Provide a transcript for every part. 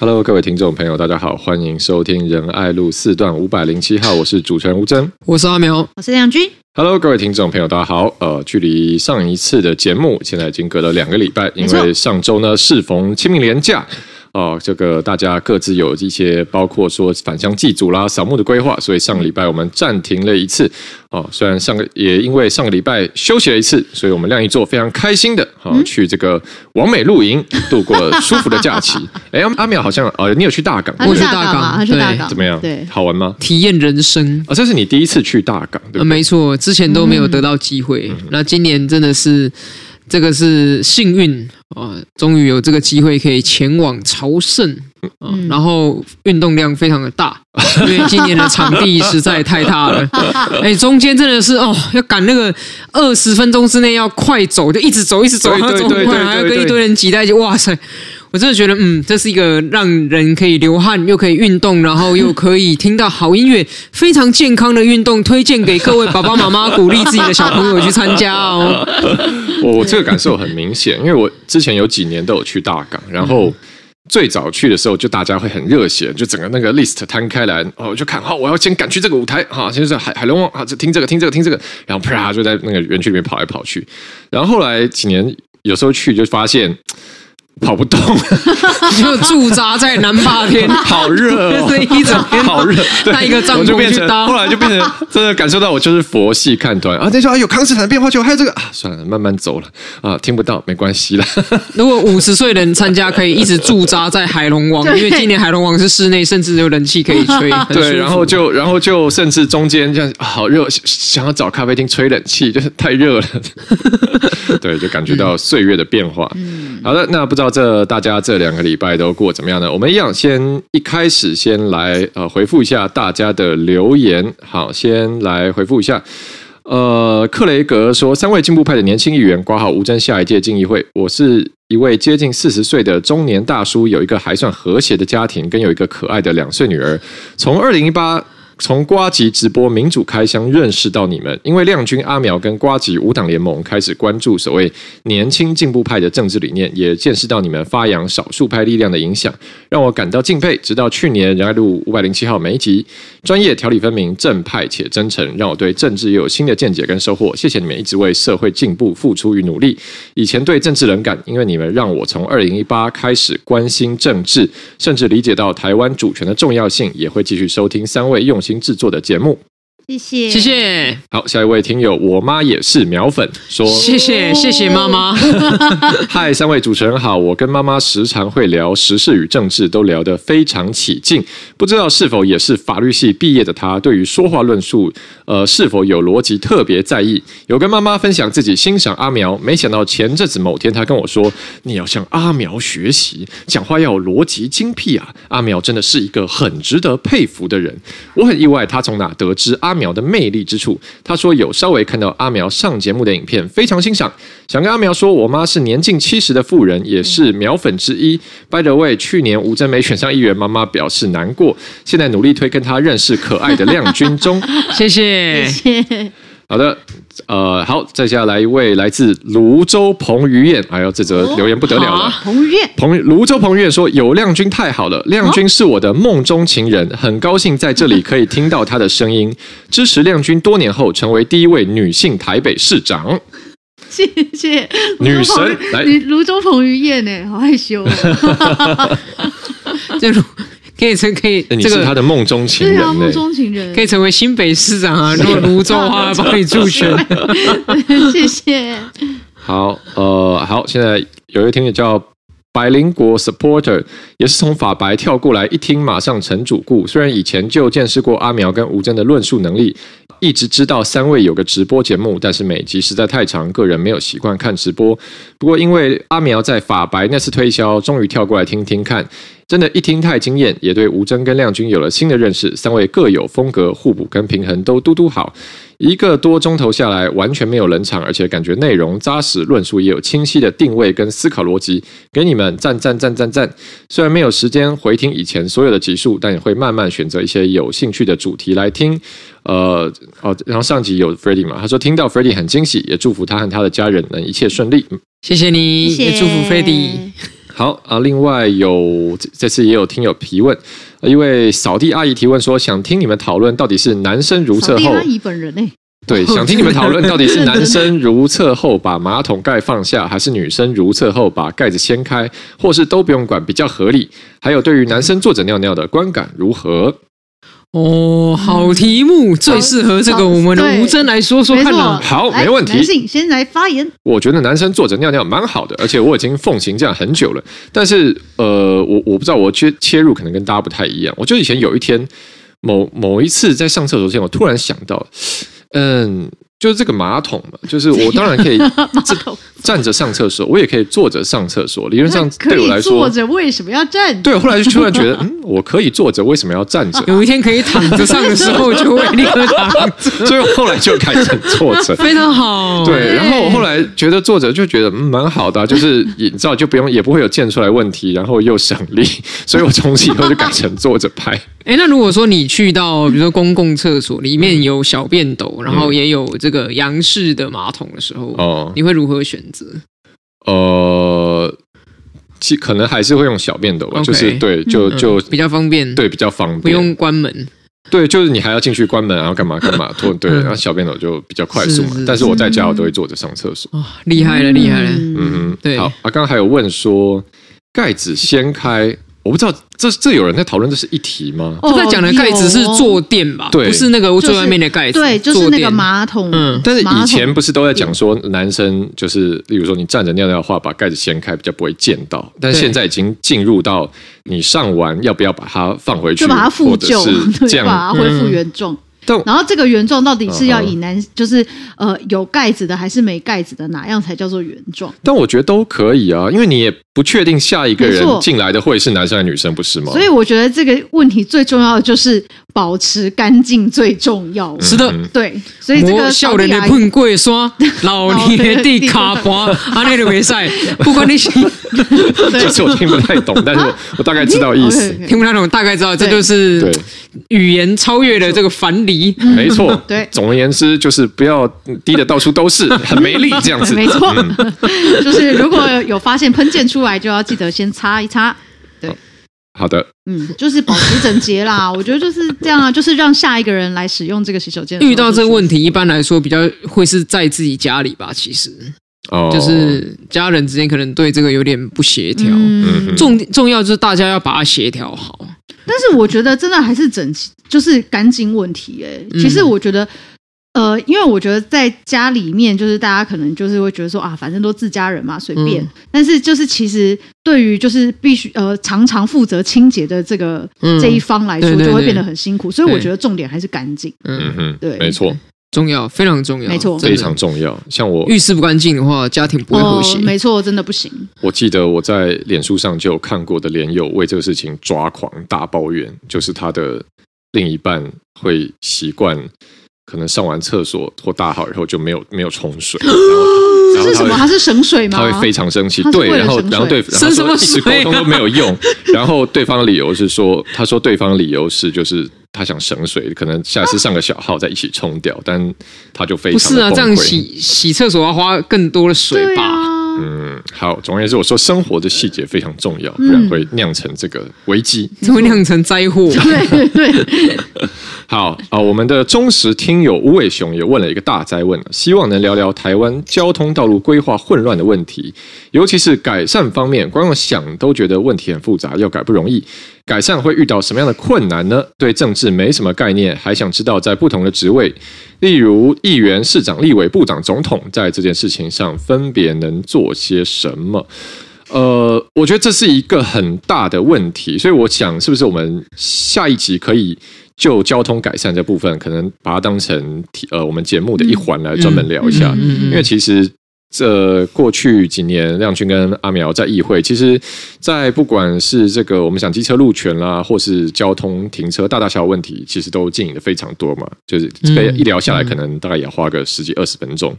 Hello，各位听众朋友，大家好，欢迎收听仁爱路四段五百零七号，我是主持人吴真，我是阿苗，我是亮君。Hello，各位听众朋友，大家好。呃，距离上一次的节目，现在已经隔了两个礼拜，因为上周呢适逢清明连假。哦，这个大家各自有一些，包括说返乡祭祖啦、扫墓的规划，所以上个礼拜我们暂停了一次。哦，虽然上个也因为上个礼拜休息了一次，所以我们亮一座非常开心的，好、哦，去这个完美露营，度过了舒服的假期。哎，阿淼好像呃，你有去大港？我去大港，怎么样？对，好玩吗？体验人生啊、哦，这是你第一次去大港，对不对？呃、没错，之前都没有得到机会，嗯、那今年真的是。这个是幸运啊，终于有这个机会可以前往朝圣啊，然后运动量非常的大，因为今年的场地实在太大了，哎，中间真的是哦，要赶那个二十分钟之内要快走，就一直走，一直走，然后走很快，还要跟一堆人挤在一起，哇塞！我真的觉得，嗯，这是一个让人可以流汗，又可以运动，然后又可以听到好音乐，非常健康的运动，推荐给各位爸爸妈妈，鼓励自己的小朋友去参加哦。我这个感受很明显，因为我之前有几年都有去大港，然后最早去的时候，就大家会很热血，就整个那个 list 摊开来，哦，就看，好，我要先赶去这个舞台，哈，先是海海龙王，啊，就听这个，听这个，听这个，然后啪就在那个园区里面跑来跑去，然后后来几年有时候去就发现。跑不动，就驻扎在南霸天，好热哦，一整天好热。带一个帐篷去搭，后来就变成真的感受到我就是佛系看团啊。那时候啊，有康斯坦的变化球，还有这个啊，算了，慢慢走了啊，听不到没关系了。如果五十岁的人参加，可以一直驻扎在海龙王，因为今年海龙王是室内，甚至有冷气可以吹。对，然后就然后就甚至中间这样好热，想要找咖啡厅吹冷气，就是太热了。对，就感觉到岁月的变化。嗯，好的，那不知道。这大家这两个礼拜都过怎么样呢？我们一样，先一开始先来呃回复一下大家的留言。好，先来回复一下。呃，克雷格说，三位进步派的年轻议员挂号吴峥下一届进议会。我是一位接近四十岁的中年大叔，有一个还算和谐的家庭，跟有一个可爱的两岁女儿。从二零一八。从瓜吉直播民主开箱认识到你们，因为亮君阿苗跟瓜吉五党联盟开始关注所谓年轻进步派的政治理念，也见识到你们发扬少数派力量的影响，让我感到敬佩。直到去年仁爱路五百零七号每一集，专业条理分明、正派且真诚，让我对政治又有新的见解跟收获。谢谢你们一直为社会进步付出与努力。以前对政治冷感，因为你们让我从二零一八开始关心政治，甚至理解到台湾主权的重要性，也会继续收听三位用心。新制作的节目。谢谢谢谢。好，下一位听友，我妈也是苗粉，说谢谢谢谢妈妈。嗨，三位主持人好，我跟妈妈时常会聊时事与政治，都聊得非常起劲。不知道是否也是法律系毕业的她，对于说话论述，呃，是否有逻辑特别在意。有跟妈妈分享自己欣赏阿苗，没想到前阵子某天，她跟我说：“你要向阿苗学习，讲话要有逻辑精辟啊。”阿苗真的是一个很值得佩服的人。我很意外，她从哪得知阿苗的魅力之处，他说有稍微看到阿苗上节目的影片，非常欣赏。想跟阿苗说，我妈是年近七十的妇人，也是苗粉之一。By the way，去年吴真没选上议员，妈妈表示难过，现在努力推跟她认识可爱的亮君中。谢谢，谢谢。好的，呃，好，再下来一位来自泸州彭于晏，哎呦，这则留言不得了了。彭于晏，彭泸州彭于晏说：“有亮君太好了，亮君是我的梦中情人，很高兴在这里可以听到他的声音，支持亮君多年后成为第一位女性台北市长。”谢谢女神来，泸州彭于晏呢，好害羞哦。这可以成可以，你是他的梦中情人，梦中情人可以成为新北市长啊！如果泸州的话，帮你助选。谢谢。好，呃，好，现在有一个听友叫白灵国 supporter，也是从法白跳过来，一听马上成主顾。虽然以前就见识过阿苗跟吴峥的论述能力。一直知道三位有个直播节目，但是每集实在太长，个人没有习惯看直播。不过因为阿苗在法白那次推销，终于跳过来听听看，真的，一听太惊艳，也对吴峥跟亮君有了新的认识。三位各有风格，互补跟平衡都嘟嘟好。一个多钟头下来，完全没有冷场，而且感觉内容扎实，论述也有清晰的定位跟思考逻辑，给你们赞赞赞赞赞！虽然没有时间回听以前所有的集数，但也会慢慢选择一些有兴趣的主题来听。呃，哦，然后上集有 Freddie 嘛，他说听到 Freddie 很惊喜，也祝福他和他的家人能一切顺利。谢谢你，谢谢也祝福 Freddie。好啊，另外有这次也有听友提问，一位扫地阿姨提问说，想听你们讨论到底是男生如厕后，阿姨本人欸？对，想听你们讨论到底是男生如厕后把马桶盖放下，还是女生如厕后把盖子掀开，或是都不用管比较合理？还有对于男生坐着尿尿的观感如何？哦，好题目，最适合这个我们的吴真来说说看了。好，没问题。男性先来发言。我觉得男生坐着尿尿蛮好的，而且我已经奉行这样很久了。但是，呃，我我不知道，我切切入可能跟大家不太一样。我就以前有一天，某某一次在上厕所前，我突然想到，嗯。就是这个马桶嘛，就是我当然可以 站着上厕所，我也可以坐着上厕所。理论上对我来说，坐着为什么要站着？对，后来就突然觉得，嗯，我可以坐着，为什么要站着？有一天可以躺着上的时候，就会立刻躺着。所以后来就改成坐着，非常好。对，然后我后来觉得坐着就觉得嗯蛮好的，就是你知道就不用也不会有溅出来问题，然后又省力，所以我从此以后就改成坐着拍。哎，那如果说你去到比如说公共厕所里面有小便斗，然后也有这个洋式的马桶的时候，哦，你会如何选择？呃，其可能还是会用小便斗吧，就是对，就就比较方便，对，比较方便，不用关门。对，就是你还要进去关门，然后干嘛干嘛拖，对，然后小便斗就比较快速嘛。但是我在家我都会坐着上厕所。哦，厉害了，厉害了。嗯哼，对。好啊，刚刚还有问说盖子掀开。我不知道这这有人在讨论这是一题吗？他在讲的盖子是坐垫吧？对，不是那个最外面的盖子。对，就是那个马桶。嗯，但是以前不是都在讲说男生就是，例如说你站着尿尿的话，把盖子掀开比较不会溅到。但是现在已经进入到你上完要不要把它放回去，就把它复旧，这样把它恢复原状。然后这个原状到底是要以男，就是呃有盖子的还是没盖子的，哪样才叫做原状？但我觉得都可以啊，因为你也不确定下一个人进来的会是男生还是女生，不是吗？所以我觉得这个问题最重要的就是保持干净最重要。是的，对，所以这个少年的喷贵刷，老年的卡盘，阿内的比赛，不管你是，其实我听不太懂，但是我我大概知道意思，听不太懂，大概知道这就是。语言超越了这个藩篱，没错。对，总而言之就是不要滴的到处都是，很没力这样子。没错，就是如果有发现喷溅出来，就要记得先擦一擦。对，好的。嗯，就是保持整洁啦。我觉得就是这样啊，就是让下一个人来使用这个洗手间。遇到这个问题，一般来说比较会是在自己家里吧。其实，哦，就是家人之间可能对这个有点不协调。嗯，重重要就是大家要把它协调好。但是我觉得真的还是整齐，就是干净问题哎。其实我觉得，呃，因为我觉得在家里面，就是大家可能就是会觉得说啊，反正都自家人嘛，随便。嗯、但是就是其实对于就是必须呃常常负责清洁的这个、嗯、这一方来说，就会变得很辛苦。所以我觉得重点还是干净。嗯哼，对，没错。重要，非常重要，没错，非常重要。像我浴室不干净的话，家庭不会和谐。哦，没错，真的不行。我记得我在脸书上就有看过的脸友为这个事情抓狂大抱怨，就是他的另一半会习惯，可能上完厕所或大号以后就没有没有冲水。然后这是什么？他是省水吗？他会非常生气。对，然后然后对，然后说一直沟通都没有用。然后对方的理由是说，他说对方理由是就是。他想省水，可能下次上个小号再一起冲掉，但他就非常不是啊，这样洗洗厕所要花更多的水吧？嗯，好，总而言之，我说生活的细节非常重要，不然会酿成这个危机，会酿成灾祸。对 对。好啊，我们的忠实听友吴伟雄也问了一个大灾问，希望能聊聊台湾交通道路规划混乱的问题，尤其是改善方面，光用想都觉得问题很复杂，要改不容易。改善会遇到什么样的困难呢？对政治没什么概念，还想知道在不同的职位，例如议员、市长、立委、部长、总统，在这件事情上分别能做些什么？呃，我觉得这是一个很大的问题，所以我想，是不是我们下一集可以就交通改善这部分，可能把它当成呃我们节目的一环来专门聊一下，因为其实。这过去几年，亮君跟阿苗在议会，其实，在不管是这个我们想机车路权啦，或是交通停车大大小小问题，其实都经营的非常多嘛。就是这个一聊下来，可能大概也要花个十几二十分钟。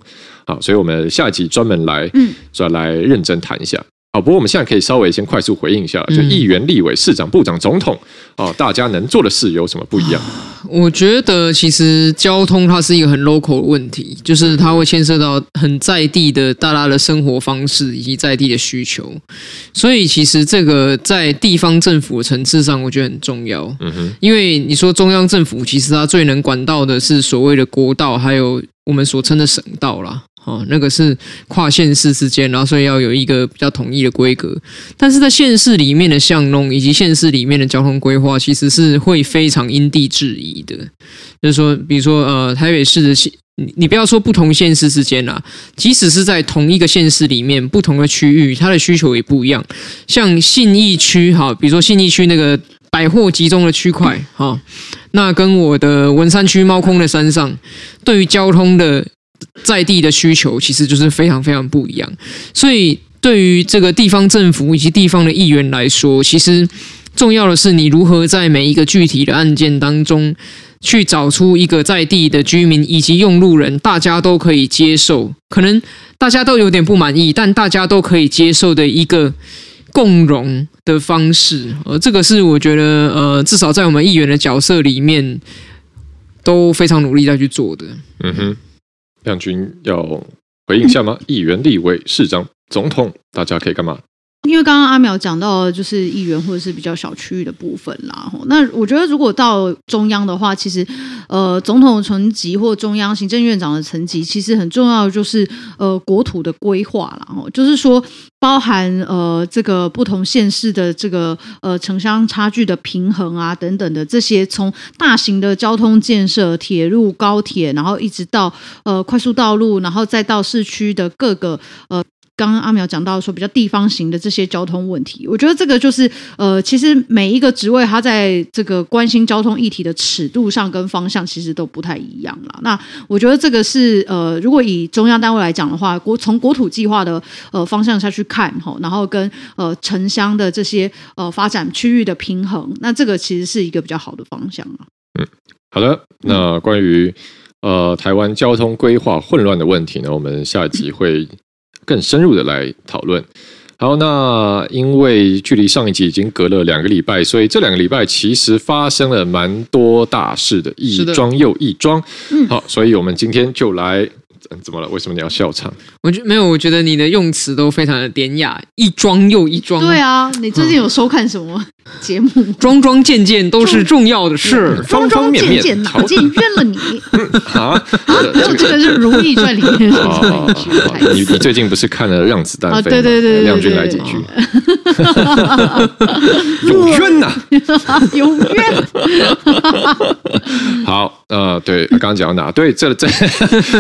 好，所以我们下一集专门来，嗯，说来认真谈一下。好，不过我们现在可以稍微先快速回应一下，就议员、立委、市长、部长、总统哦，大家能做的事有什么不一样？我觉得其实交通它是一个很 local 的问题，就是它会牵涉到很在地的大家的生活方式以及在地的需求，所以其实这个在地方政府的层次上，我觉得很重要。嗯哼，因为你说中央政府其实它最能管到的是所谓的国道，还有我们所称的省道啦。哦，那个是跨县市之间，然后所以要有一个比较统一的规格。但是在县市里面的巷弄以及县市里面的交通规划，其实是会非常因地制宜的。就是说，比如说呃，台北市的县，你不要说不同县市之间啦，即使是在同一个县市里面，不同的区域，它的需求也不一样。像信义区哈，比如说信义区那个百货集中的区块哈，那跟我的文山区猫空的山上，对于交通的。在地的需求其实就是非常非常不一样，所以对于这个地方政府以及地方的议员来说，其实重要的是你如何在每一个具体的案件当中，去找出一个在地的居民以及用路人大家都可以接受，可能大家都有点不满意，但大家都可以接受的一个共荣的方式。呃，这个是我觉得呃，至少在我们议员的角色里面都非常努力在去做的。嗯哼。将军要回应一下吗？议员、立委、市长、总统，大家可以干嘛？因为刚刚阿苗讲到，就是议员或者是比较小区域的部分啦。那我觉得，如果到中央的话，其实呃，总统层级或中央行政院长的层级，其实很重要的就是呃，国土的规划啦。哦，就是说包含呃这个不同县市的这个呃城乡差距的平衡啊等等的这些，从大型的交通建设、铁路、高铁，然后一直到呃快速道路，然后再到市区的各个呃。刚刚阿苗讲到说比较地方型的这些交通问题，我觉得这个就是呃，其实每一个职位他在这个关心交通议题的尺度上跟方向其实都不太一样了。那我觉得这个是呃，如果以中央单位来讲的话，国从国土计划的呃方向下去看哈，然后跟呃城乡的这些呃发展区域的平衡，那这个其实是一个比较好的方向啊。嗯，好的。那关于呃台湾交通规划混乱的问题呢，我们下一集会。更深入的来讨论。好，那因为距离上一集已经隔了两个礼拜，所以这两个礼拜其实发生了蛮多大事的，一桩又一桩。嗯，好，所以我们今天就来。怎么了？为什么你要笑场？我觉没有，我觉得你的用词都非常的典雅，一桩又一桩。对啊，你最近有收看什么节目？桩桩件件都是重要的事，方方面面，哪件冤了你？啊，这个是《如懿传》里面的一句。你你最近不是看了《让子弹飞》吗？对对对，亮君来几句。有冤呐，有冤。好，呃，对，刚刚讲到哪？对，这这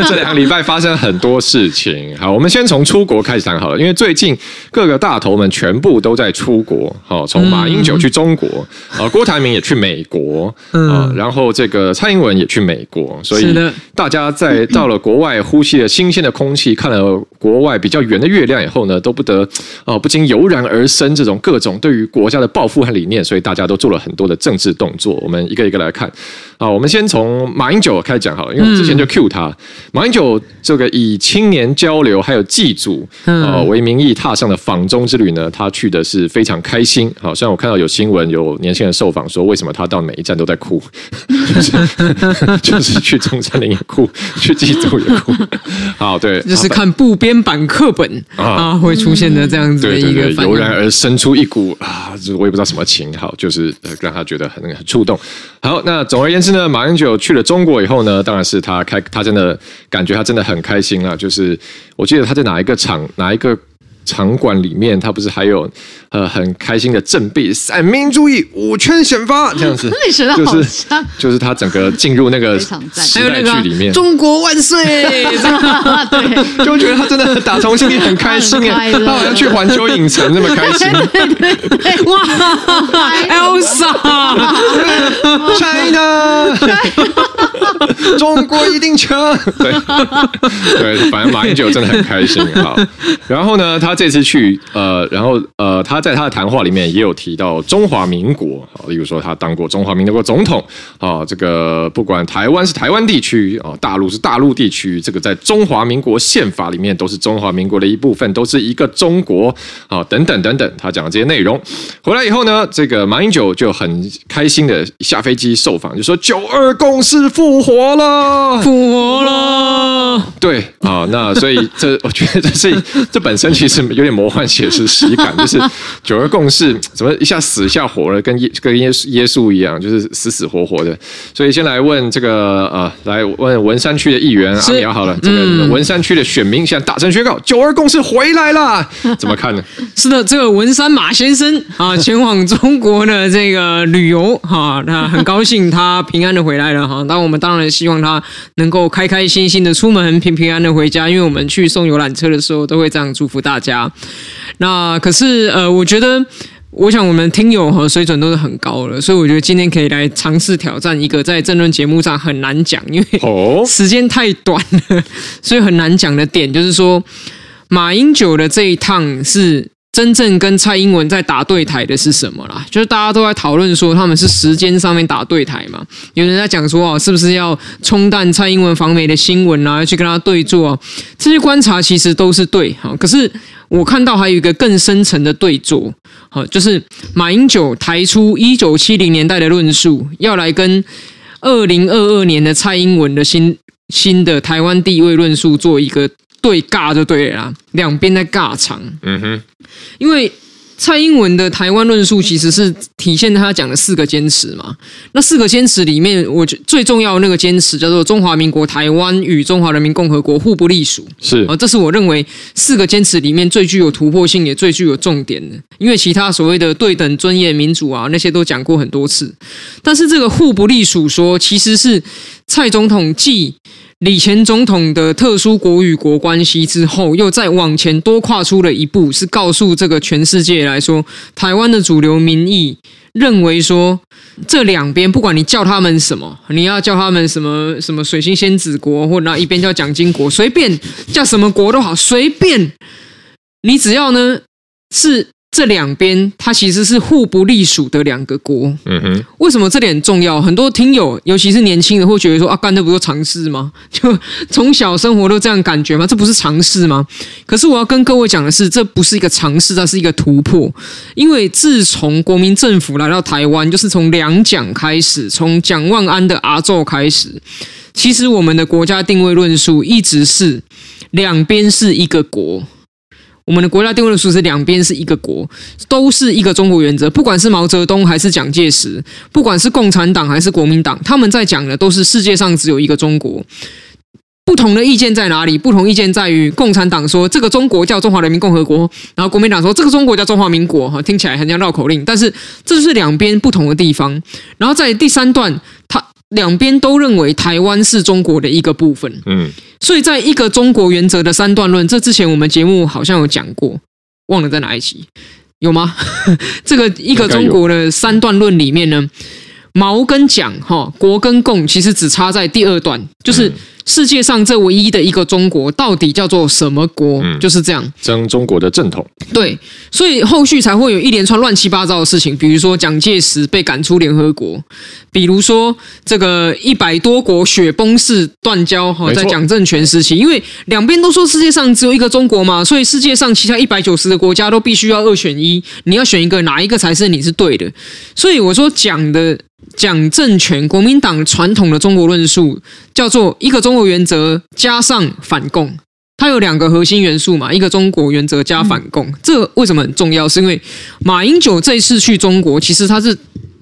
这两个礼拜。发生很多事情，好，我们先从出国开始谈好了，因为最近各个大头们全部都在出国，好，从马英九去中国，啊，郭台铭也去美国，啊，然后这个蔡英文也去美国，所以大家在到了国外呼吸了新鲜的空气，看了国外比较圆的月亮以后呢，都不得啊，不禁油然而生这种各种对于国家的抱负和理念，所以大家都做了很多的政治动作，我们一个一个来看，啊，我们先从马英九开始讲好了，因为我之前就 cue 他，马英九。这个以青年交流还有祭祖呃为名义踏上的访中之旅呢，他去的是非常开心。好，虽然我看到有新闻有年轻人受访说，为什么他到每一站都在哭，就是就是去中山陵也哭，去祭祖也哭。好，对，就是看部编版课本啊会出现的这样子的一个，油然而生出一股啊，我也不知道什么情，好，就是让他觉得很很触动。好，那总而言之呢，马英九去了中国以后呢，当然是他开，他真的感觉他真的。很开心啊！就是我记得他在哪一个场哪一个场馆里面，他不是还有呃很开心的振臂“三民主义，五圈选发”这样子，就是就是他整个进入那个时代剧里面，“中国万岁”，对，就觉得他真的打从心里很开心哎，他好像去环球影城那么开心，哇，Elsa，China。中国一定强，对对，反正马英九真的很开心。好，然后呢，他这次去，呃，然后呃，他在他的谈话里面也有提到中华民国，啊例如说他当过中华民国总统啊，这个不管台湾是台湾地区啊，大陆是大陆地区，这个在中华民国宪法里面都是中华民国的一部分，都是一个中国。啊，等等等等，他讲的这些内容。回来以后呢，这个马英九就很开心的下飞机受访，就说九二共识复活了，复活了，对啊，那所以这我觉得这是这本身其实有点魔幻写实喜感，就是九二共识怎么一下死一下活了，跟耶跟耶稣耶稣一样，就是死死活活的。所以先来问这个呃，来问文山区的议员阿苗好了，这个文山区的选民现在大声宣告九二共识回来了，怎么看呢？是的，这个文山马先生啊，前往中国的这个旅游哈，那很高兴他平安的回来了哈。那我们当然希望他能够开开心心的出门，平平安安的回家，因为我们去送游览车的时候都会这样祝福大家。那可是呃，我觉得。我想我们听友和水准都是很高了，所以我觉得今天可以来尝试挑战一个在政论节目上很难讲，因为 时间太短了，所以很难讲的点就是说，马英九的这一趟是真正跟蔡英文在打对台的是什么啦？就是大家都在讨论说他们是时间上面打对台嘛，有人在讲说哦，是不是要冲淡蔡英文访美的新闻啊，要去跟他对坐啊？这些观察其实都是对哈，可是。我看到还有一个更深层的对坐，好，就是马英九抬出一九七零年代的论述，要来跟二零二二年的蔡英文的新新的台湾地位论述做一个对尬就对了啦，两边在尬场，嗯哼，因为。蔡英文的台湾论述其实是体现他讲的四个坚持嘛。那四个坚持里面，我觉最重要的那个坚持叫做中华民国台湾与中华人民共和国互不隶属。是啊，这是我认为四个坚持里面最具有突破性也最具有重点的。因为其他所谓的对等、尊严、民主啊那些都讲过很多次，但是这个互不隶属说其实是蔡总统继李前总统的特殊国与国关系之后，又再往前多跨出了一步，是告诉这个全世界来说，台湾的主流民意认为说，这两边不管你叫他们什么，你要叫他们什么什么水星仙子国，或者那一边叫蒋经国，随便叫什么国都好，随便你只要呢是。这两边，它其实是互不隶属的两个国。嗯哼，为什么这点很重要？很多听友，尤其是年轻人，会觉得说：“啊，干这不是常识吗？就从小生活都这样感觉吗？这不是常识吗？”可是我要跟各位讲的是，这不是一个常识，它是一个突破。因为自从国民政府来到台湾，就是从两蒋开始，从蒋万安的阿祖开始，其实我们的国家定位论述一直是两边是一个国。我们的国家定位论述是两边是一个国，都是一个中国原则。不管是毛泽东还是蒋介石，不管是共产党还是国民党，他们在讲的都是世界上只有一个中国。不同的意见在哪里？不同意见在于共产党说这个中国叫中华人民共和国，然后国民党说这个中国叫中华民国。哈，听起来很像绕口令，但是这是两边不同的地方。然后在第三段，他。两边都认为台湾是中国的一个部分，嗯，所以在一个中国原则的三段论，这之前我们节目好像有讲过，忘了在哪一期有吗？这个一个中国的三段论里面呢，毛跟蒋哈，国跟共其实只差在第二段，就是。世界上这唯一的一个中国，到底叫做什么国？嗯、就是这样，争中国的正统。对，所以后续才会有一连串乱七八糟的事情，比如说蒋介石被赶出联合国，比如说这个一百多国雪崩式断交哈，在蒋政权时期，因为两边都说世界上只有一个中国嘛，所以世界上其他一百九十个国家都必须要二选一，你要选一个，哪一个才是你是对的？所以我说蒋的。蒋政权，国民党传统的中国论述叫做一个中国原则加上反共，它有两个核心元素嘛，一个中国原则加反共，嗯、这为什么很重要？是因为马英九这一次去中国，其实他是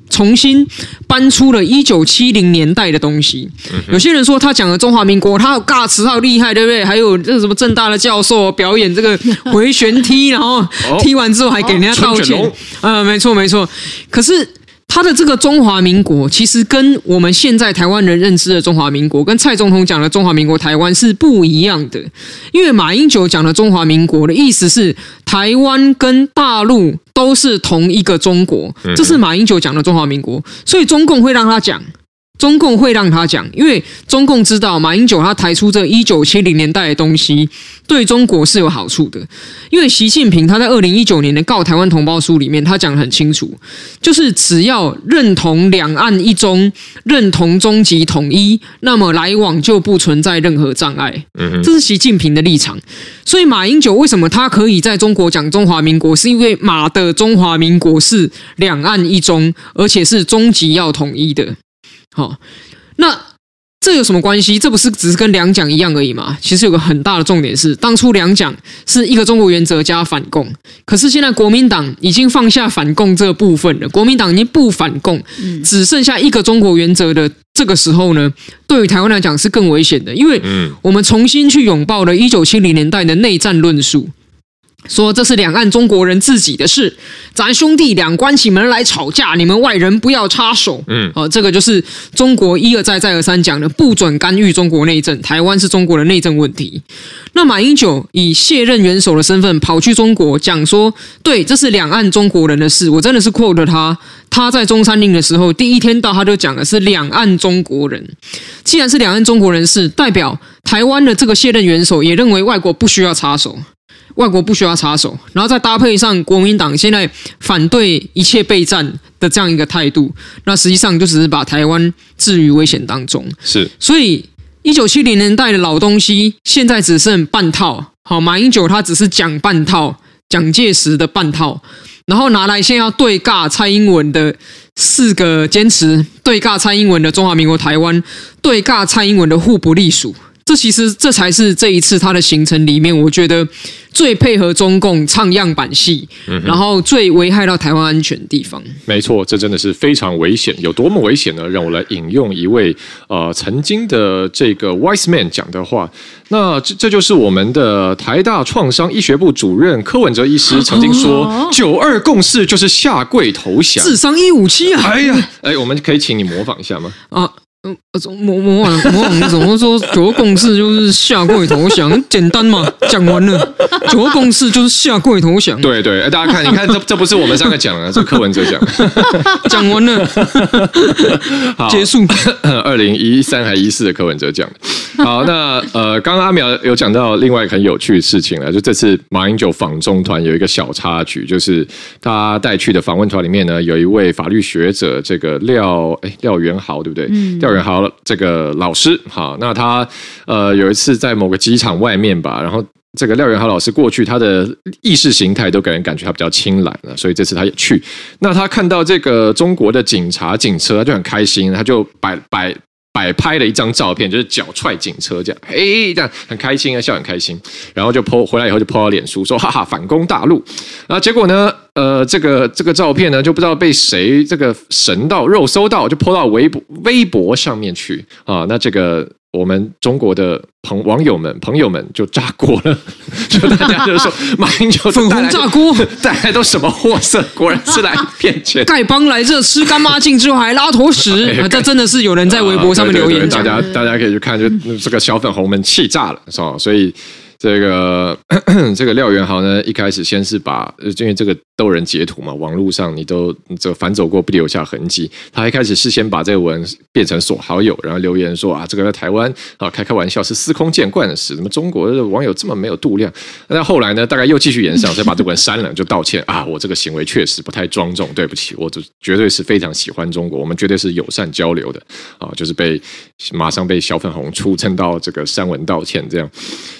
重新搬出了一九七零年代的东西。嗯、有些人说他讲的中华民国，他有尬词，他有厉害，对不对？还有这个什么正大的教授表演这个回旋踢，然后踢完之后还给人家道歉。啊、呃，没错没错，可是。他的这个中华民国，其实跟我们现在台湾人认知的中华民国，跟蔡总统讲的中华民国台湾是不一样的。因为马英九讲的中华民国的意思是，台湾跟大陆都是同一个中国，这是马英九讲的中华民国。所以中共会让他讲，中共会让他讲，因为中共知道马英九他抬出这一九七零年代的东西对中国是有好处的。因为习近平他在二零一九年的《告台湾同胞书》里面，他讲得很清楚，就是只要认同两岸一中，认同终极统一，那么来往就不存在任何障碍。嗯，这是习近平的立场。所以马英九为什么他可以在中国讲中华民国，是因为马的中华民国是两岸一中，而且是终极要统一的。好，那这有什么关系？这不是只是跟两蒋一样而已吗？其实有个很大的重点是，当初两蒋是一个中国原则加反共，可是现在国民党已经放下反共这部分了，国民党已经不反共，只剩下一个中国原则的这个时候呢，对于台湾来讲是更危险的，因为我们重新去拥抱了一九七零年代的内战论述。说这是两岸中国人自己的事，咱兄弟俩关起门来吵架，你们外人不要插手。嗯，哦，这个就是中国一而再再而三讲的，不准干预中国内政，台湾是中国的内政问题。那马英九以卸任元首的身份跑去中国讲说，对，这是两岸中国人的事。我真的是 quote 他，他在中山陵的时候，第一天到他就讲的是两岸中国人。既然是两岸中国人事，代表台湾的这个卸任元首也认为外国不需要插手。外国不需要插手，然后再搭配上国民党现在反对一切备战的这样一个态度，那实际上就只是把台湾置于危险当中。是，所以一九七零年代的老东西，现在只剩半套。好，马英九他只是讲半套，蒋介石的半套，然后拿来先要对尬蔡英文的四个坚持，对尬蔡英文的中华民国台湾，对尬蔡英文的互不隶属。这其实这才是这一次他的行程里面，我觉得最配合中共唱样板戏，嗯、然后最危害到台湾安全的地方。没错，这真的是非常危险。有多么危险呢？让我来引用一位呃曾经的这个 wise man 讲的话。那这这就是我们的台大创伤医学部主任柯文哲医师 曾经说：“九二共识就是下跪投降，智商一五七啊！”哎呀，哎，我们可以请你模仿一下吗？啊。模模仿模仿怎么说？九个共识就是下跪投降，简单嘛？讲完了，九个共识就是下跪投降。对对，大家看，你看这这不是我们三个讲的，是柯文哲讲。讲完了，好结束。二零一三还一四的柯文哲讲的。好，那呃，刚刚阿苗有讲到另外一个很有趣的事情了，就这次马英九访中团有一个小插曲，就是他带去的访问团里面呢，有一位法律学者，这个廖哎廖元豪，对不对？嗯。廖元好这个老师，好，那他呃有一次在某个机场外面吧，然后这个廖元豪老师过去，他的意识形态都给人感觉他比较清懒了，所以这次他也去。那他看到这个中国的警察警车，他就很开心，他就摆摆摆拍了一张照片，就是脚踹警车这样，哎，这样很开心啊，笑很开心，然后就 po 回来以后就 po 到脸书说，哈哈，反攻大陆。然后结果呢？呃，这个这个照片呢，就不知道被谁这个神到肉搜到，就 po 到微博微博上面去啊。那这个我们中国的朋网友们朋友们就炸锅了，就大家就说马英九粉红炸锅 带来都什么货色？果然是来骗钱。丐帮来这吃干妈净之后还拉坨屎，哎、这真的是有人在微博上面留言大家大家可以去看，就这个小粉红们气炸了，是吧？所以。这个 这个廖元豪呢，一开始先是把，因为这个逗人截图嘛，网络上你都这个反走过不留下痕迹。他一开始是先把这个文变成锁好友，然后留言说啊，这个在台湾啊开开玩笑是司空见惯的事，怎么中国的网友这么没有度量？那后来呢，大概又继续延上，再把这文删了，就道歉啊，我这个行为确实不太庄重，对不起，我这绝对是非常喜欢中国，我们绝对是友善交流的啊，就是被马上被小粉红出征到这个删文道歉这样。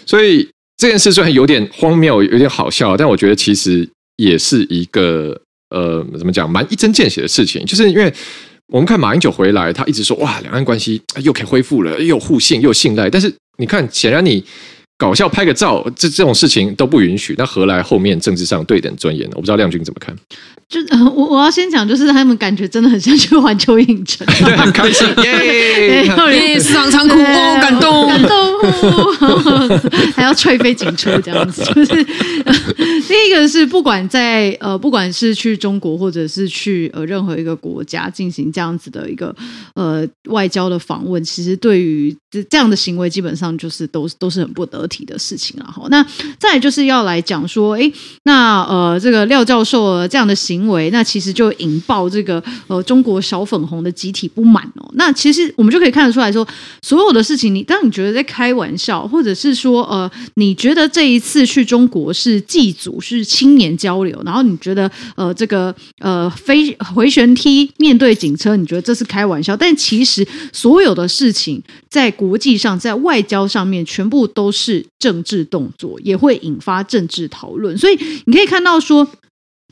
所以这件事虽然有点荒谬，有点好笑，但我觉得其实也是一个呃，怎么讲，蛮一针见血的事情。就是因为我们看马英九回来，他一直说哇，两岸关系又可以恢复了，又互信又信赖。但是你看，显然你搞笑拍个照，这这种事情都不允许，那何来后面政治上对等尊严呢？我不知道亮君怎么看。就我我要先讲，就是他们感觉真的很像去环球影城，对，很开心，耶，耶，非常残酷哦，感动，感动。还要踹飞警车这样子，就是 第一个是不管在呃，不管是去中国或者是去呃任何一个国家进行这样子的一个呃外交的访问，其实对于这这样的行为，基本上就是都都是很不得体的事情了哈。那再就是要来讲说，哎，那呃这个廖教授这样的行为，那其实就引爆这个呃中国小粉红的集体不满哦。那其实我们就可以看得出来说，所有的事情，你当你觉得在开开玩笑，或者是说呃你觉得这一次去中国是祭祖是青年交流，然后你觉得呃这个呃飞回旋梯面对警车，你觉得这是开玩笑，但其实所有的事情在国际上，在外交上面，全部都是政治动作，也会引发政治讨论。所以你可以看到说，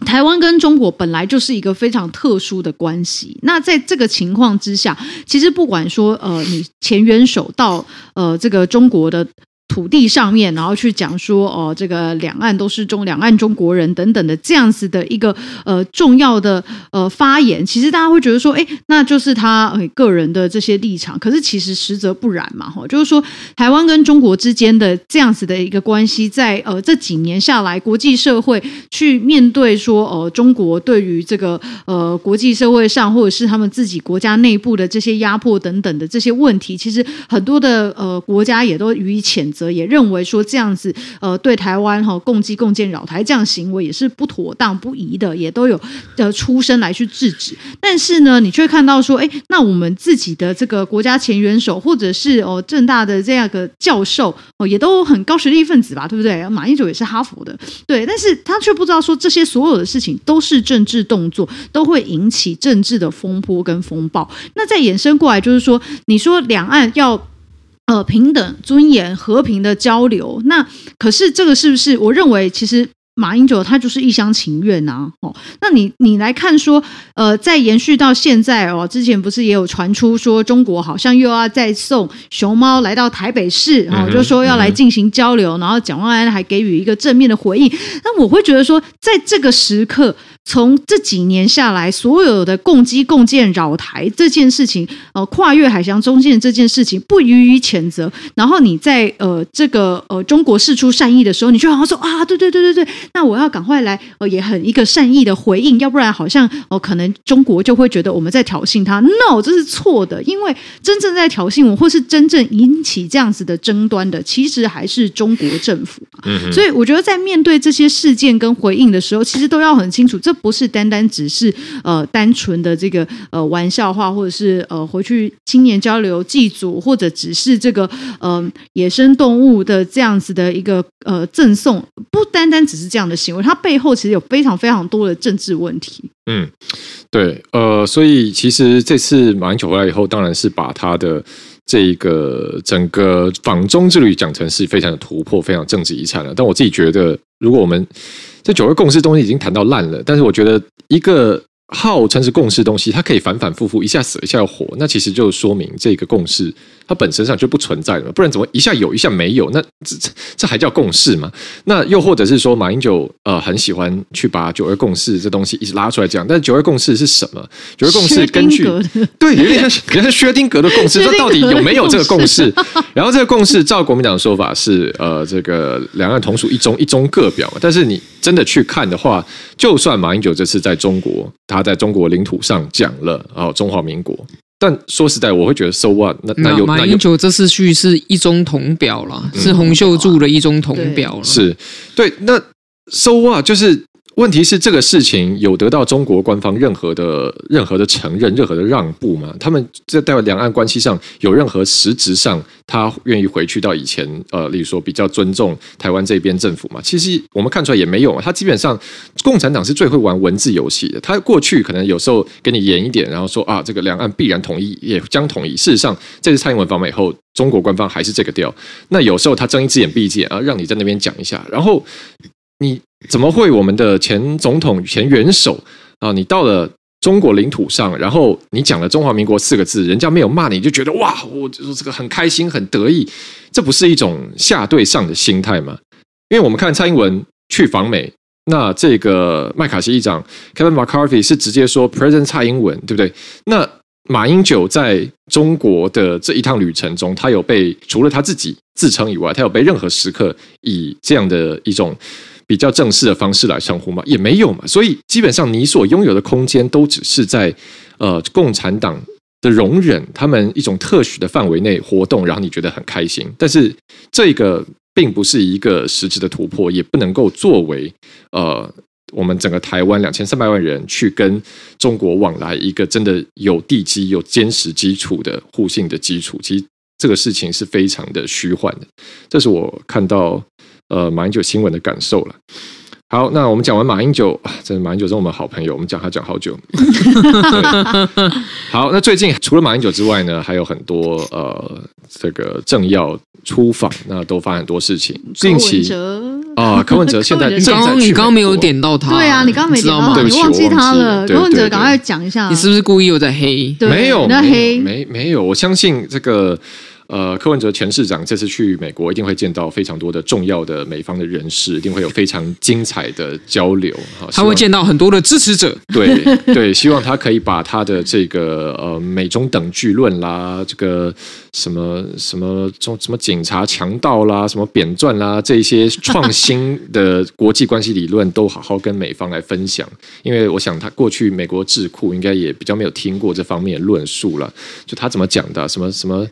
台湾跟中国本来就是一个非常特殊的关系。那在这个情况之下，其实不管说呃，你前元首到呃这个中国的。土地上面，然后去讲说哦，这个两岸都是中两岸中国人等等的这样子的一个呃重要的呃发言，其实大家会觉得说，哎，那就是他个人的这些立场。可是其实实则不然嘛，哈，就是说台湾跟中国之间的这样子的一个关系，在呃这几年下来，国际社会去面对说，呃，中国对于这个呃国际社会上或者是他们自己国家内部的这些压迫等等的这些问题，其实很多的呃国家也都予以谴则。也认为说这样子，呃，对台湾哈共机共建扰台这样行为也是不妥当不宜的，也都有呃出声来去制止。但是呢，你却看到说，哎，那我们自己的这个国家前元首，或者是哦政大的这样个教授哦，也都很高学历分子吧，对不对？马英九也是哈佛的，对，但是他却不知道说这些所有的事情都是政治动作，都会引起政治的风波跟风暴。那再衍生过来就是说，你说两岸要。呃，平等、尊严、和平的交流，那可是这个是不是？我认为其实马英九他就是一厢情愿呐、啊。哦，那你你来看说，呃，在延续到现在哦，之前不是也有传出说中国好像又要再送熊猫来到台北市，然后、嗯、就说要来进行交流，嗯、然后蒋万安还给予一个正面的回应。那我会觉得说，在这个时刻。从这几年下来，所有的共机共建扰台这件事情，呃，跨越海峡中线这件事情不予以谴责。然后你在呃这个呃中国释出善意的时候，你就好像说啊，对对对对对，那我要赶快来呃也很一个善意的回应，要不然好像哦、呃、可能中国就会觉得我们在挑衅他。No，这是错的，因为真正在挑衅我或是真正引起这样子的争端的，其实还是中国政府。嗯，所以我觉得在面对这些事件跟回应的时候，其实都要很清楚这。不是单单只是呃单纯的这个呃玩笑话，或者是呃回去青年交流祭祖，或者只是这个呃野生动物的这样子的一个呃赠送，不单单只是这样的行为，它背后其实有非常非常多的政治问题。嗯，对，呃，所以其实这次马英九回来以后，当然是把他的这个整个仿中之旅讲成是非常的突破，非常政治遗产了。但我自己觉得，如果我们这九二共识东西已经谈到烂了，但是我觉得一个号称是共识东西，它可以反反复复，一下死一下又活，那其实就说明这个共识。它本身上就不存在了，不然怎么一下有一下没有？那这这这还叫共识吗？那又或者是说，马英九呃很喜欢去把九二共识这东西一直拉出来讲，但是九二共识是什么？九二共识根据对，有点像有点像薛丁格的共识，说到底有没有这个共识？然后这个共识照国民党的说法是呃这个两岸同属一中，一中各表。但是你真的去看的话，就算马英九这次在中国，他在中国领土上讲了哦中华民国。但说实在，我会觉得 so what？那那有马英九这次去是一中同表了，嗯、是洪秀柱的一中同表了，是对。那 so what？就是。问题是这个事情有得到中国官方任何的任何的承认、任何的让步吗？他们在在两岸关系上有任何实质上他愿意回去到以前呃，例如说比较尊重台湾这边政府嘛？其实我们看出来也没有。他基本上共产党是最会玩文字游戏的。他过去可能有时候给你严一点，然后说啊，这个两岸必然统一，也将统一。事实上，这次蔡英文访美以后，中国官方还是这个调。那有时候他睁一只眼闭一只眼啊，让你在那边讲一下，然后。你怎么会？我们的前总统、前元首啊，你到了中国领土上，然后你讲了“中华民国”四个字，人家没有骂你，就觉得哇，我就说这个很开心、很得意，这不是一种下对上的心态吗？因为我们看蔡英文去访美，那这个麦卡锡议长 Kevin McCarthy 是直接说 “President 蔡英文”，对不对？那马英九在中国的这一趟旅程中，他有被除了他自己自称以外，他有被任何时刻以这样的一种比较正式的方式来称呼嘛？也没有嘛。所以基本上你所拥有的空间都只是在呃共产党的容忍，他们一种特许的范围内活动，然后你觉得很开心。但是这个并不是一个实质的突破，也不能够作为呃。我们整个台湾两千三百万人去跟中国往来，一个真的有地基、有坚实基础的互信的基础，其实这个事情是非常的虚幻的。这是我看到呃马英九新闻的感受了。好，那我们讲完马英九，真的马英九是我们好朋友，我们讲他讲好久。好，那最近除了马英九之外呢，还有很多呃这个政要出访，那都发生很多事情。近期啊，柯文哲现在刚刚你刚刚没有点到他，对啊，你刚刚没点到他，你忘记他了。柯文哲，赶快讲一下，你是不是故意又在黑？没有，没没没有，我相信这个。呃，柯文哲前市长这次去美国，一定会见到非常多的重要的美方的人士，一定会有非常精彩的交流。他会见到很多的支持者，对对，希望他可以把他的这个呃美中等距论啦，这个什么什么中什么警察强盗啦，什么扁钻啦，这些创新的国际关系理论，都好好跟美方来分享。因为我想他过去美国智库应该也比较没有听过这方面的论述了，就他怎么讲的，什么什么。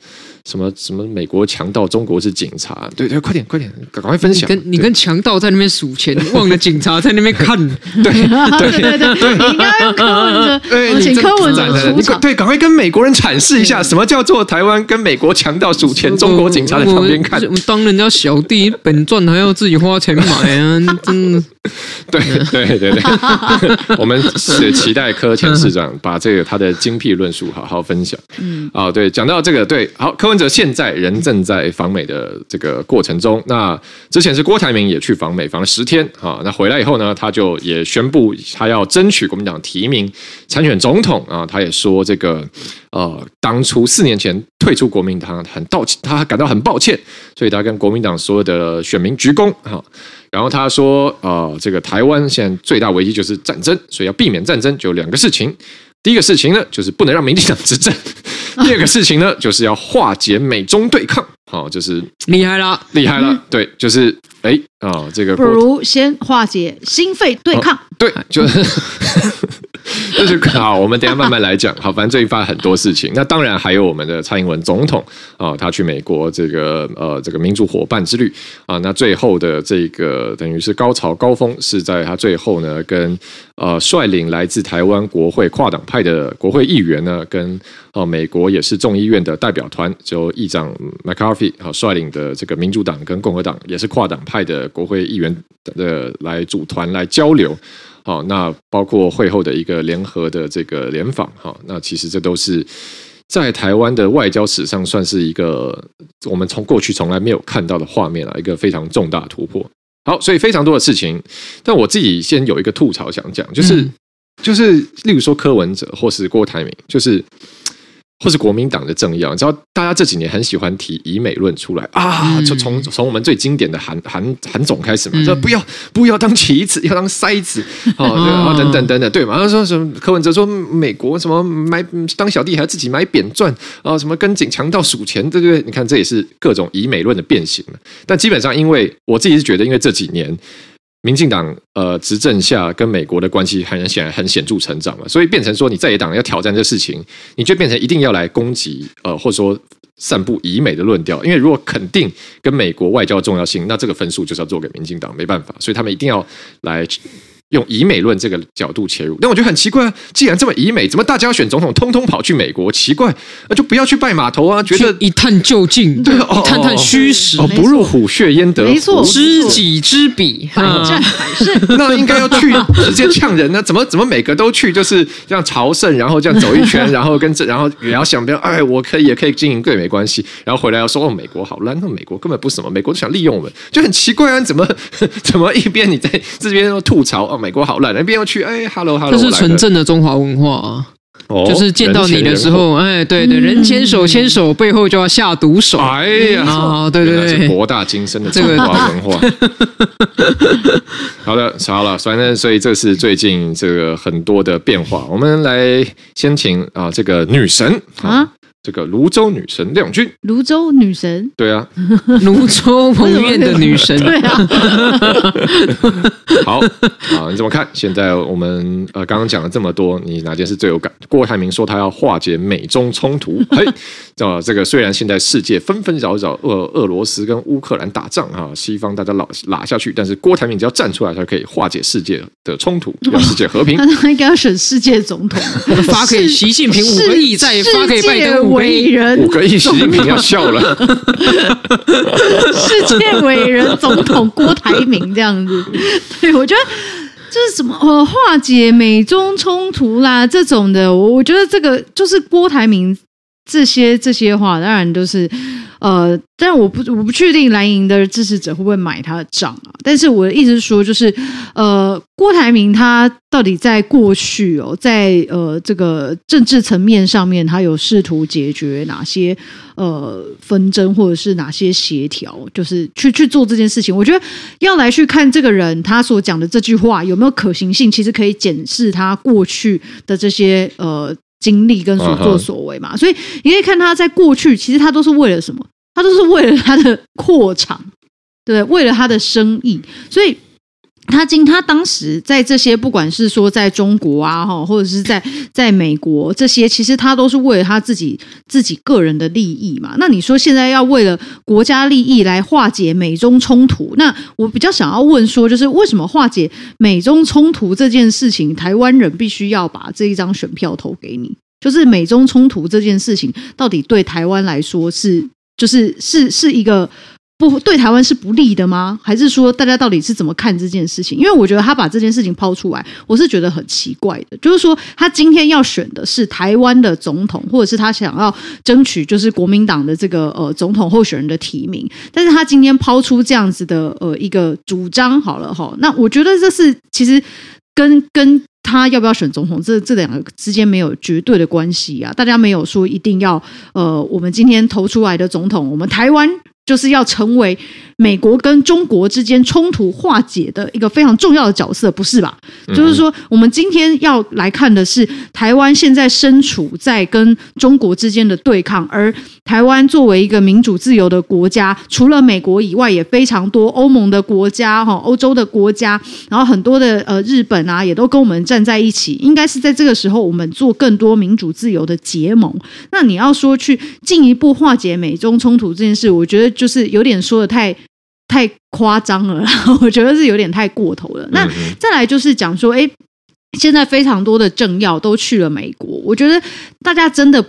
什么什么？美国强盗，中国是警察。对对，快点快点，赶快分享。你跟你跟强盗在那边数钱，忘了警察在那边看。对对对对，你应该用柯文哲，对，请柯文哲出场。对，赶快跟美国人阐释一下，什么叫做台湾跟美国强盗数钱，中国警察在旁边看。我 当人家小弟，本赚还要自己花钱买啊！真的。对对对对，我们是期待柯前市长把这个他的精辟论述好好分享。嗯，啊，对，讲到这个，对，好，柯文哲现在人正在访美的这个过程中。那之前是郭台铭也去访美，访了十天啊。那回来以后呢，他就也宣布他要争取国民党提名参选总统啊。他也说这个呃，当初四年前退出国民党很道歉，他感到很抱歉，所以他跟国民党所有的选民鞠躬哈。然后他说：“呃，这个台湾现在最大危机就是战争，所以要避免战争，就有两个事情。第一个事情呢，就是不能让民进党执政；第二个事情呢，就是要化解美中对抗。好，就是厉害了，厉害了。对，就是哎啊，这个不如先化解心肺对抗。对，就 是。”就是好，我们等一下慢慢来讲。好，反正这一发很多事情。那当然还有我们的蔡英文总统啊，他去美国这个呃这个民主伙伴之旅啊。那最后的这个等于是高潮高峰，是在他最后呢跟呃率领来自台湾国会跨党派的国会议员呢，跟呃美国也是众议院的代表团，就议长 McCarthy 啊率领的这个民主党跟共和党也是跨党派的国会议员的来组团来交流。好，那包括会后的一个联合的这个联访，哈，那其实这都是在台湾的外交史上算是一个我们从过去从来没有看到的画面啊，一个非常重大突破。好，所以非常多的事情，但我自己先有一个吐槽想讲，就是、嗯、就是例如说柯文哲或是郭台铭，就是。或是国民党的政要，你知道，大家这几年很喜欢提以美论出来啊，就从从我们最经典的韩韩韩总开始嘛，说不要不要当棋子，要当筛子哦，啊等等等等，对嘛？他说什么？柯文哲说美国什么买当小弟还要自己买扁钻啊？什么跟警强盗数钱，对不对？你看这也是各种以美论的变形。但基本上，因为我自己是觉得，因为这几年。民进党呃执政下跟美国的关系很显然很显著成长了，所以变成说你在野党要挑战这事情，你就变成一定要来攻击呃或者说散布以美的论调，因为如果肯定跟美国外交重要性，那这个分数就是要做给民进党，没办法，所以他们一定要来。用以美论这个角度切入，但我觉得很奇怪啊！既然这么以美，怎么大家要选总统，通通跑去美国？奇怪，那就不要去拜码头啊！觉得一探究竟，对，哦、一探探虚实，哦，不入虎穴焉得，没错，知己知彼，百战百胜。那应该要去直接呛人呢？怎么怎么每个都去，就是这样朝圣，然后这样走一圈，然后跟这，然后也要想，不要哎，我可以也可以经营对美关系，然后回来要说哦，美国好烂，那美国根本不是什么，美国想利用我们，就很奇怪啊！怎么怎么一边你在这边吐槽哦，美国好烂，那边去哎哈喽哈喽，这是纯正的中华文化啊！哦、就是见到你的时候，哎，对对，人牵手牵手，背后就要下毒手。哎呀，哦，对对对，是博大精深的中华文化。好的，好了，反正所以这是最近这个很多的变化。我们来先请啊，这个女神啊。这个泸州女神亮君，泸州女神，对啊，泸州彭院的女神，对啊，好啊，你怎么看？现在我们呃刚刚讲了这么多，你哪件事最有感？郭台铭说他要化解美中冲突，嘿，啊，这个虽然现在世界纷纷扰扰，俄俄罗斯跟乌克兰打仗啊，西方大家老拉下去，但是郭台铭只要站出来，他可以化解世界的冲突，让世界和平。那他应该要选世界总统，发给习近平五个亿，再发给拜登五个伟人，五个亿，习近平要笑了。世界伟人总统郭台铭这样子，对，我觉得就是什么呃化解美中冲突啦这种的，我我觉得这个就是郭台铭这些这些话，当然都是。呃，但我不我不确定蓝营的支持者会不会买他的账啊。但是我的意思是说，就是呃，郭台铭他到底在过去哦，在呃这个政治层面上面，他有试图解决哪些呃纷争，或者是哪些协调，就是去去做这件事情。我觉得要来去看这个人他所讲的这句话有没有可行性，其实可以检视他过去的这些呃经历跟所作所为嘛。所以你可以看他在过去，其实他都是为了什么？他都是为了他的扩场，对，为了他的生意，所以他今他当时在这些，不管是说在中国啊，哈，或者是在在美国这些，其实他都是为了他自己自己个人的利益嘛。那你说现在要为了国家利益来化解美中冲突，那我比较想要问说，就是为什么化解美中冲突这件事情，台湾人必须要把这一张选票投给你？就是美中冲突这件事情，到底对台湾来说是？就是是是一个不对台湾是不利的吗？还是说大家到底是怎么看这件事情？因为我觉得他把这件事情抛出来，我是觉得很奇怪的。就是说他今天要选的是台湾的总统，或者是他想要争取就是国民党的这个呃总统候选人的提名，但是他今天抛出这样子的呃一个主张，好了哈，那我觉得这是其实跟跟。他要不要选总统？这这两个之间没有绝对的关系啊！大家没有说一定要呃，我们今天投出来的总统，我们台湾就是要成为。美国跟中国之间冲突化解的一个非常重要的角色，不是吧？就是说，我们今天要来看的是台湾现在身处在跟中国之间的对抗，而台湾作为一个民主自由的国家，除了美国以外，也非常多欧盟的国家、哈欧洲的国家，然后很多的呃日本啊，也都跟我们站在一起。应该是在这个时候，我们做更多民主自由的结盟。那你要说去进一步化解美中冲突这件事，我觉得就是有点说的太。太夸张了，我觉得是有点太过头了。那再来就是讲说，哎，现在非常多的政要都去了美国，我觉得大家真的。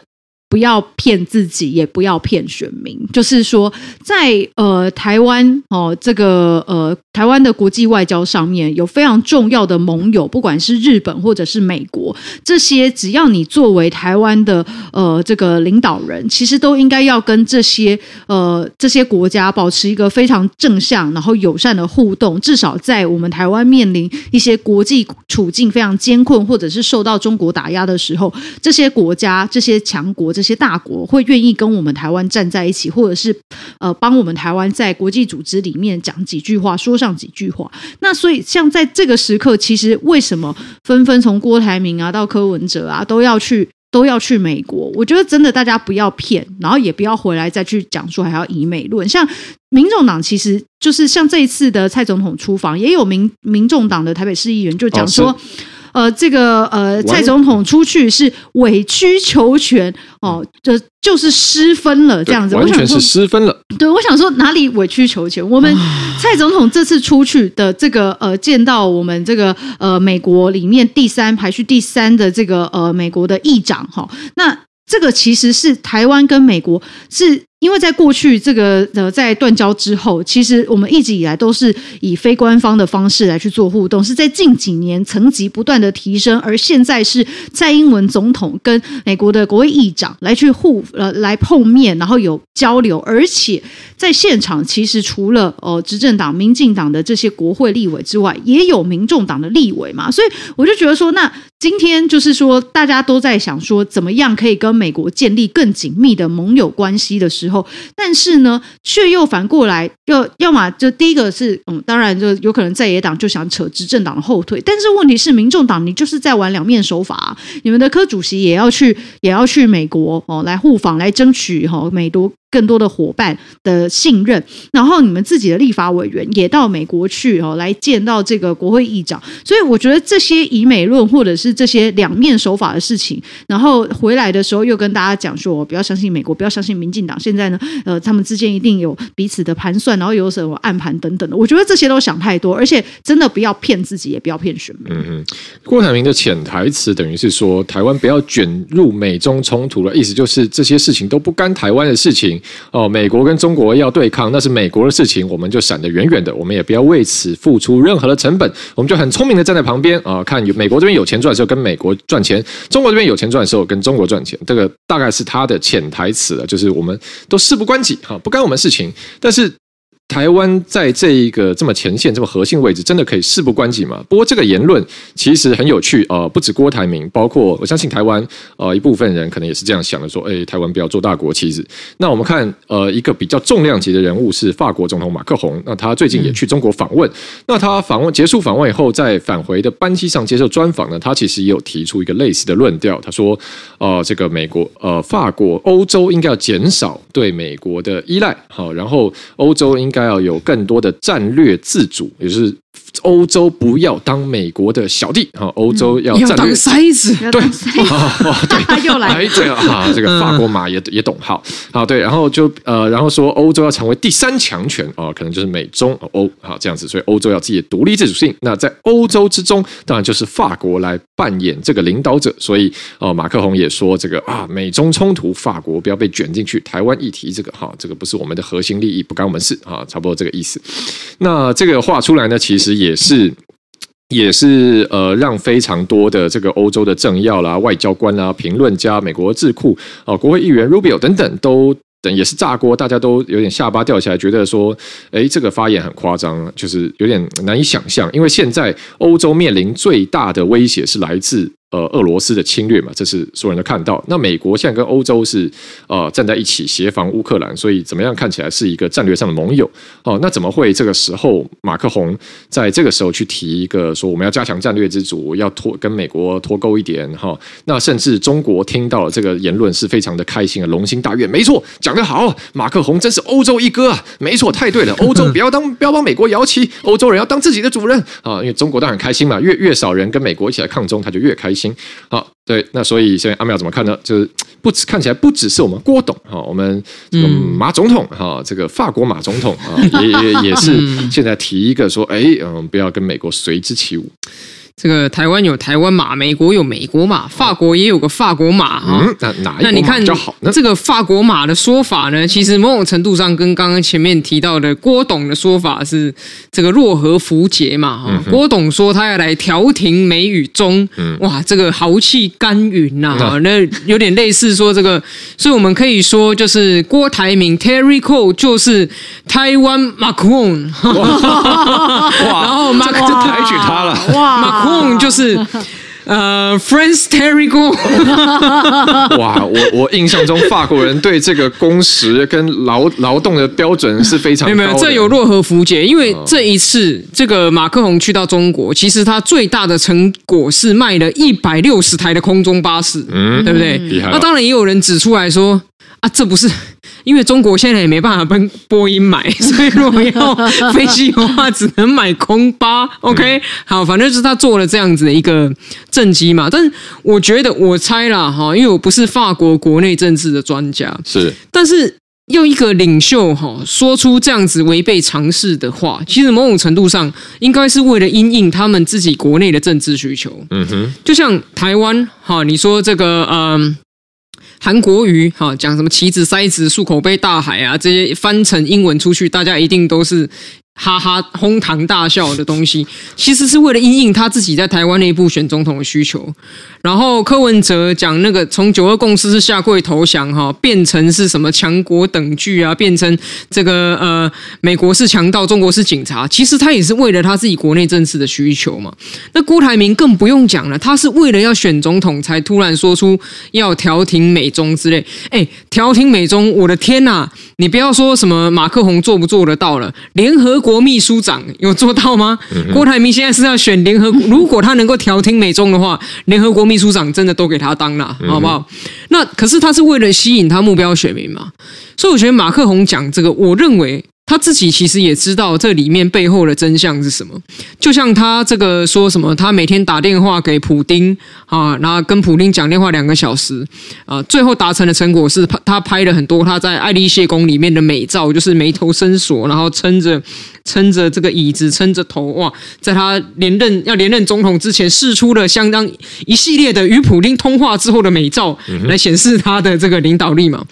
不要骗自己，也不要骗选民。就是说在，呃台湾哦，这个呃台湾的国际外交上面有非常重要的盟友，不管是日本或者是美国，这些只要你作为台湾的呃这个领导人，其实都应该要跟这些呃这些国家保持一个非常正向，然后友善的互动。至少在我们台湾面临一些国际处境非常艰困，或者是受到中国打压的时候，这些国家、这些强国、这些大国会愿意跟我们台湾站在一起，或者是呃帮我们台湾在国际组织里面讲几句话，说上几句话。那所以像在这个时刻，其实为什么纷纷从郭台铭啊到柯文哲啊都要去都要去美国？我觉得真的大家不要骗，然后也不要回来再去讲说还要以美论。像民众党其实就是像这一次的蔡总统出访，也有民民众党的台北市议员就讲说。呃，这个呃，蔡总统出去是委曲求全哦，就就是失分了这样子，完全是失分了。对，我想说哪里委曲求全？我们蔡总统这次出去的这个呃，见到我们这个呃美国里面第三排序第三的这个呃美国的议长哈，那这个其实是台湾跟美国是。因为在过去这个呃，在断交之后，其实我们一直以来都是以非官方的方式来去做互动，是在近几年层级不断的提升，而现在是蔡英文总统跟美国的国会议长来去互呃 来碰面，然后有交流，而且在现场其实除了呃执政党民进党的这些国会立委之外，也有民众党的立委嘛，所以我就觉得说，那今天就是说大家都在想说，怎么样可以跟美国建立更紧密的盟友关系的时候。后，但是呢，却又反过来要要么就第一个是嗯，当然就有可能在野党就想扯执政党的后腿，但是问题是民众党你就是在玩两面手法，你们的科主席也要去也要去美国哦来互访来争取哈美国。更多的伙伴的信任，然后你们自己的立法委员也到美国去哦，来见到这个国会议长。所以我觉得这些以美论或者是这些两面手法的事情，然后回来的时候又跟大家讲说，不要相信美国，不要相信民进党。现现在呢，呃，他们之间一定有彼此的盘算，然后有什么暗盘等等的。我觉得这些都想太多，而且真的不要骗自己，也不要骗选民。嗯嗯，郭台铭的潜台词等于是说，台湾不要卷入美中冲突了，意思就是这些事情都不干台湾的事情。哦，美国跟中国要对抗，那是美国的事情，我们就闪得远远的，我们也不要为此付出任何的成本，我们就很聪明的站在旁边啊，看有美国这边有钱赚的时候跟美国赚钱，中国这边有钱赚的时候跟中国赚钱，这个大概是他的潜台词了，就是我们都事不关己哈，不干我们事情，但是。台湾在这一个这么前线、这么核心位置，真的可以事不关己吗？不过这个言论其实很有趣，呃，不止郭台铭，包括我相信台湾呃一部分人可能也是这样想的，说，哎，台湾不要做大国棋子。那我们看，呃，一个比较重量级的人物是法国总统马克宏，那他最近也去中国访问。那他访问结束访问以后，在返回的班机上接受专访呢，他其实也有提出一个类似的论调，他说，呃，这个美国、呃，法国、欧洲应该要减少对美国的依赖，好，然后欧洲应该要有更多的战略自主，也就是。欧洲不要当美国的小弟哈，欧洲要战略当塞子，对，对，他 又来，这个 哈，这个法国马也也懂好，好对，然后就呃，然后说欧洲要成为第三强权啊，可能就是美中欧好这样子，所以欧洲要自己的独立自主性。那在欧洲之中，当然就是法国来扮演这个领导者。所以哦，马克宏也说这个啊，美中冲突，法国不要被卷进去，台湾议题这个哈，这个不是我们的核心利益，不干我们事啊，差不多这个意思。那这个话出来呢，其实实。也是，也是呃，让非常多的这个欧洲的政要啦、外交官啦、评论家、美国智库啊、国会议员 Rubio 等等，都等也是炸锅，大家都有点下巴掉下来，觉得说，哎，这个发言很夸张，就是有点难以想象，因为现在欧洲面临最大的威胁是来自。呃，俄罗斯的侵略嘛，这是所有人都看到。那美国现在跟欧洲是呃站在一起协防乌克兰，所以怎么样看起来是一个战略上的盟友哦？那怎么会这个时候马克宏在这个时候去提一个说我们要加强战略之主，要脱跟美国脱钩一点哈、哦？那甚至中国听到了这个言论是非常的开心啊，龙心大悦。没错，讲得好，马克宏真是欧洲一哥啊！没错，太对了，欧洲不要当不要帮美国摇旗，欧洲人要当自己的主人啊！因为中国当然开心嘛，越越少人跟美国一起来抗中，他就越开心。好，对，那所以现在阿妙怎么看呢？就是不止看起来不只是我们郭董哈，我们这个马总统哈，这个法国马总统啊，也也也是现在提一个说，哎，嗯，不要跟美国随之起舞。这个台湾有台湾马，美国有美国马，法国也有个法国马哈、嗯。那哪一个比较好呢？这个法国马的说法呢，其实某种程度上跟刚刚前面提到的郭董的说法是这个若合符节嘛哈。嗯、郭董说他要来调停美与中，嗯、哇，这个豪气干云呐、啊，那有点类似说这个，所以我们可以说就是郭台铭 Terry Cole 就是台湾 Macron，然后马克就抬举他了，哇。就是呃，France Terry Go。哇，我我印象中法国人对这个工时跟劳劳动的标准是非常。没有没有，这有若合符节，因为这一次这个马克宏去到中国，其实他最大的成果是卖了一百六十台的空中巴士，嗯，对不对？那当然也有人指出来说啊，这不是。因为中国现在也没办法跟波音买，所以如果要 飞机的话，只能买空巴。OK，好，反正就是他做了这样子的一个政绩嘛。但是我觉得，我猜啦哈，因为我不是法国国内政治的专家，是，但是用一个领袖哈说出这样子违背常识的话，其实某种程度上应该是为了因应他们自己国内的政治需求。嗯哼，就像台湾哈，你说这个嗯。韩国语哈讲什么棋子、塞子、漱口杯、大海啊，这些翻成英文出去，大家一定都是哈哈哄堂大笑的东西，其实是为了应应他自己在台湾内部选总统的需求。然后柯文哲讲那个从九二共识是下跪投降哈，变成是什么强国等距啊，变成这个呃美国是强盗，中国是警察。其实他也是为了他自己国内政治的需求嘛。那郭台铭更不用讲了，他是为了要选总统才突然说出要调停美中之类。哎，调停美中，我的天呐！你不要说什么马克宏做不做得到了，联合国秘书长有做到吗？嗯、郭台铭现在是要选联合国，如果他能够调停美中的话，联合国秘书长真的都给他当了，好不好？嗯、那可是他是为了吸引他目标选民嘛，所以我觉得马克宏讲这个，我认为。他自己其实也知道这里面背后的真相是什么，就像他这个说什么，他每天打电话给普丁啊，然后跟普丁讲电话两个小时啊，最后达成的成果是他拍了很多他在爱丽舍宫里面的美照，就是眉头深锁，然后撑着撑着这个椅子，撑着头哇，在他连任要连任总统之前，释出了相当一系列的与普丁通话之后的美照，来显示他的这个领导力嘛。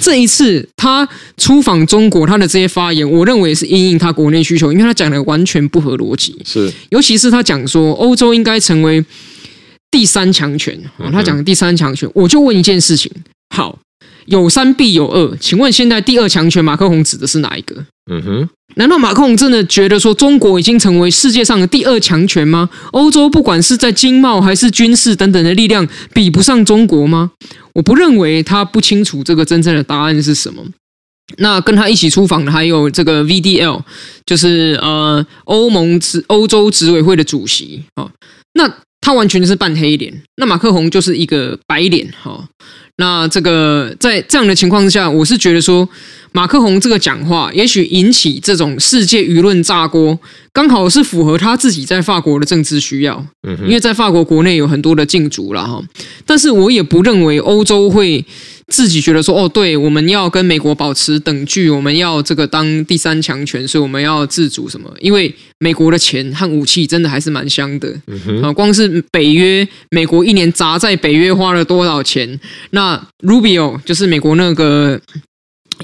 这一次他出访中国，他的这些发言，我认为是因应他国内需求，因为他讲的完全不合逻辑。是，尤其是他讲说欧洲应该成为第三强权，他讲的第三强权，我就问一件事情：好，有三必有二，请问现在第二强权马克宏指的是哪一个？嗯哼，难道马克宏真的觉得说中国已经成为世界上的第二强权吗？欧洲不管是在经贸还是军事等等的力量，比不上中国吗？我不认为他不清楚这个真正的答案是什么。那跟他一起出访的还有这个 VDL，就是呃欧盟执欧洲执委会的主席啊。那他完全是扮黑脸，那马克宏就是一个白脸哈。那这个在这样的情况之下，我是觉得说。马克宏这个讲话，也许引起这种世界舆论炸锅，刚好是符合他自己在法国的政治需要。嗯，因为在法国国内有很多的禁足了哈。但是我也不认为欧洲会自己觉得说，哦，对，我们要跟美国保持等距，我们要这个当第三强权，所以我们要自主什么？因为美国的钱和武器真的还是蛮香的。嗯哼，啊，光是北约，美国一年砸在北约花了多少钱？那 Rubio 就是美国那个。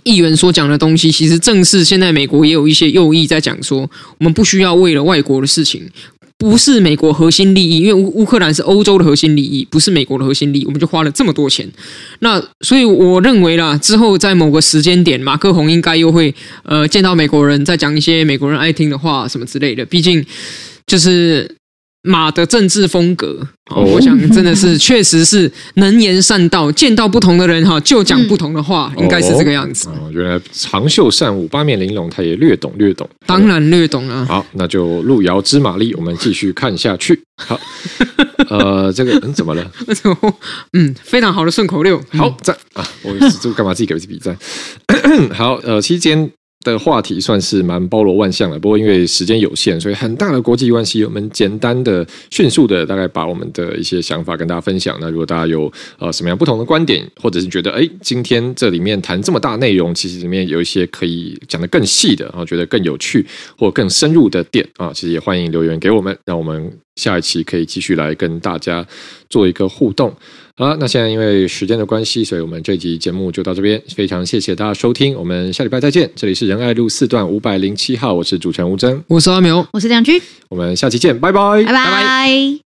议员所讲的东西，其实正是现在美国也有一些右翼在讲说，我们不需要为了外国的事情，不是美国核心利益，因为乌乌克兰是欧洲的核心利益，不是美国的核心利益，我们就花了这么多钱。那所以我认为啦，之后在某个时间点，马克宏应该又会呃见到美国人，再讲一些美国人爱听的话什么之类的。毕竟就是。马的政治风格，哦，我想真的是 确实是能言善道，见到不同的人哈就讲不同的话，应该是这个样子。哦，原来长袖善舞，八面玲珑，他也略懂略懂，当然略懂啊。好，那就路遥知马力，我们继续看下去。好，呃，这个嗯怎么了？嗯，非常好的顺口溜，好赞啊！我这干嘛自己给自己比赞？好，呃，期间。的话题算是蛮包罗万象的，不过因为时间有限，所以很大的国际关系，我们简单的、迅速的，大概把我们的一些想法跟大家分享。那如果大家有呃什么样不同的观点，或者是觉得哎，今天这里面谈这么大内容，其实里面有一些可以讲得更细的，然后觉得更有趣或更深入的点啊，其实也欢迎留言给我们，让我们下一期可以继续来跟大家做一个互动。好了，那现在因为时间的关系，所以我们这集节目就到这边。非常谢谢大家收听，我们下礼拜再见。这里是仁爱路四段五百零七号，我是主持人吴峥，我是阿苗，我是梁军，我们下期见，拜拜，拜拜。